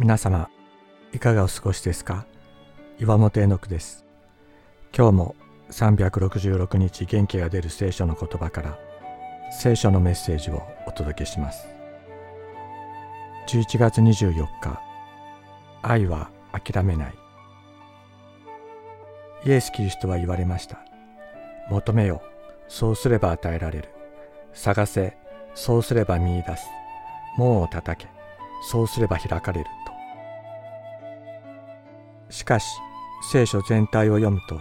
皆様いかがお過ごしですか？岩本絵の句です。今日も366日元気が出る聖書の言葉から聖書のメッセージをお届けします。11月24日愛は諦めない。イエス・キリストは言われました。求めよそうすれば与えられる。探せそうすれば見出す。門を叩けそうすれば開かれる。しかし聖書全体を読むと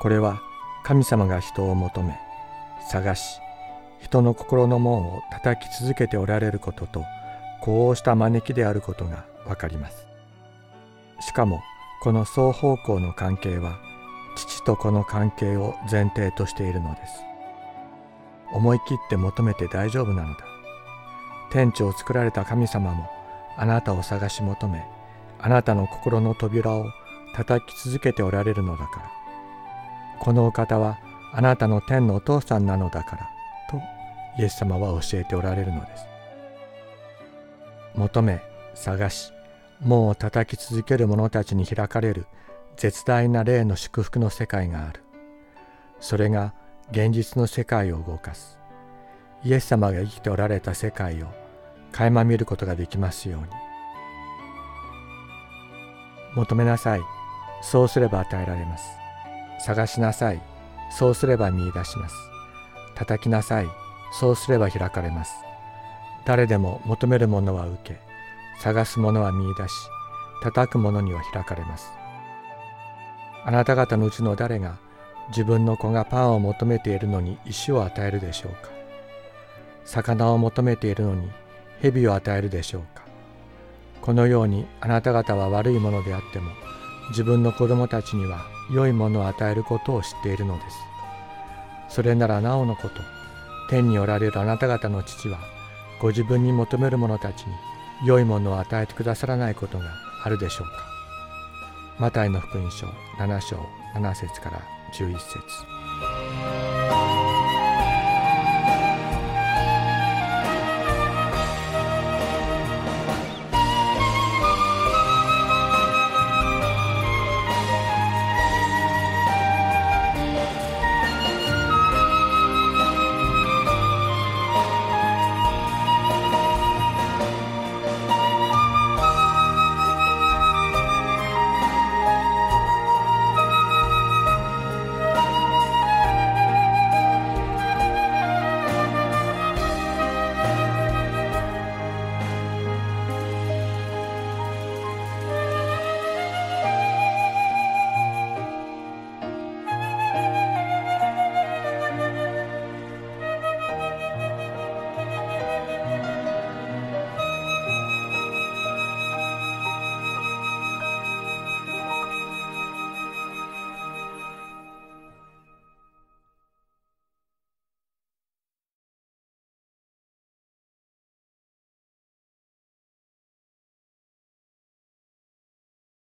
これは神様が人を求め探し人の心の門を叩き続けておられることとこうした招きであることがわかります。しかもこの双方向の関係は父と子の関係を前提としているのです。思い切って求めて大丈夫なのだ。天地を作られた神様もあなたを探し求めあなたの心の扉を叩き続けておられるのだから。このお方はあなたの天のお父さんなのだからとイエス様は教えておられるのです。求め探し門を叩き続ける者たちに開かれる絶大な霊の祝福の世界がある。それが現実の世界を動かす。イエス様が生きておられた世界を垣間見ることができますように。求めなさい。そうすれば与えられます。探しなさい。そうすれば見出します。叩きなさい。そうすれば開かれます。誰でも求めるものは受け探すものは見出し叩くものには開かれます。あなた方のうちの誰が自分の子がパンを求めているのに石を与えるでしょうか。魚を求めているのに蛇を与えるでしょうか。このようにあなた方は悪いものであっても自分の子供たちには良いものを与えることを知っているのです。それならなおのこと、天におられるあなた方の父は、ご自分に求める者たちに良いものを与えてくださらないことがあるでしょうか。マタイの福音書7章7節から11節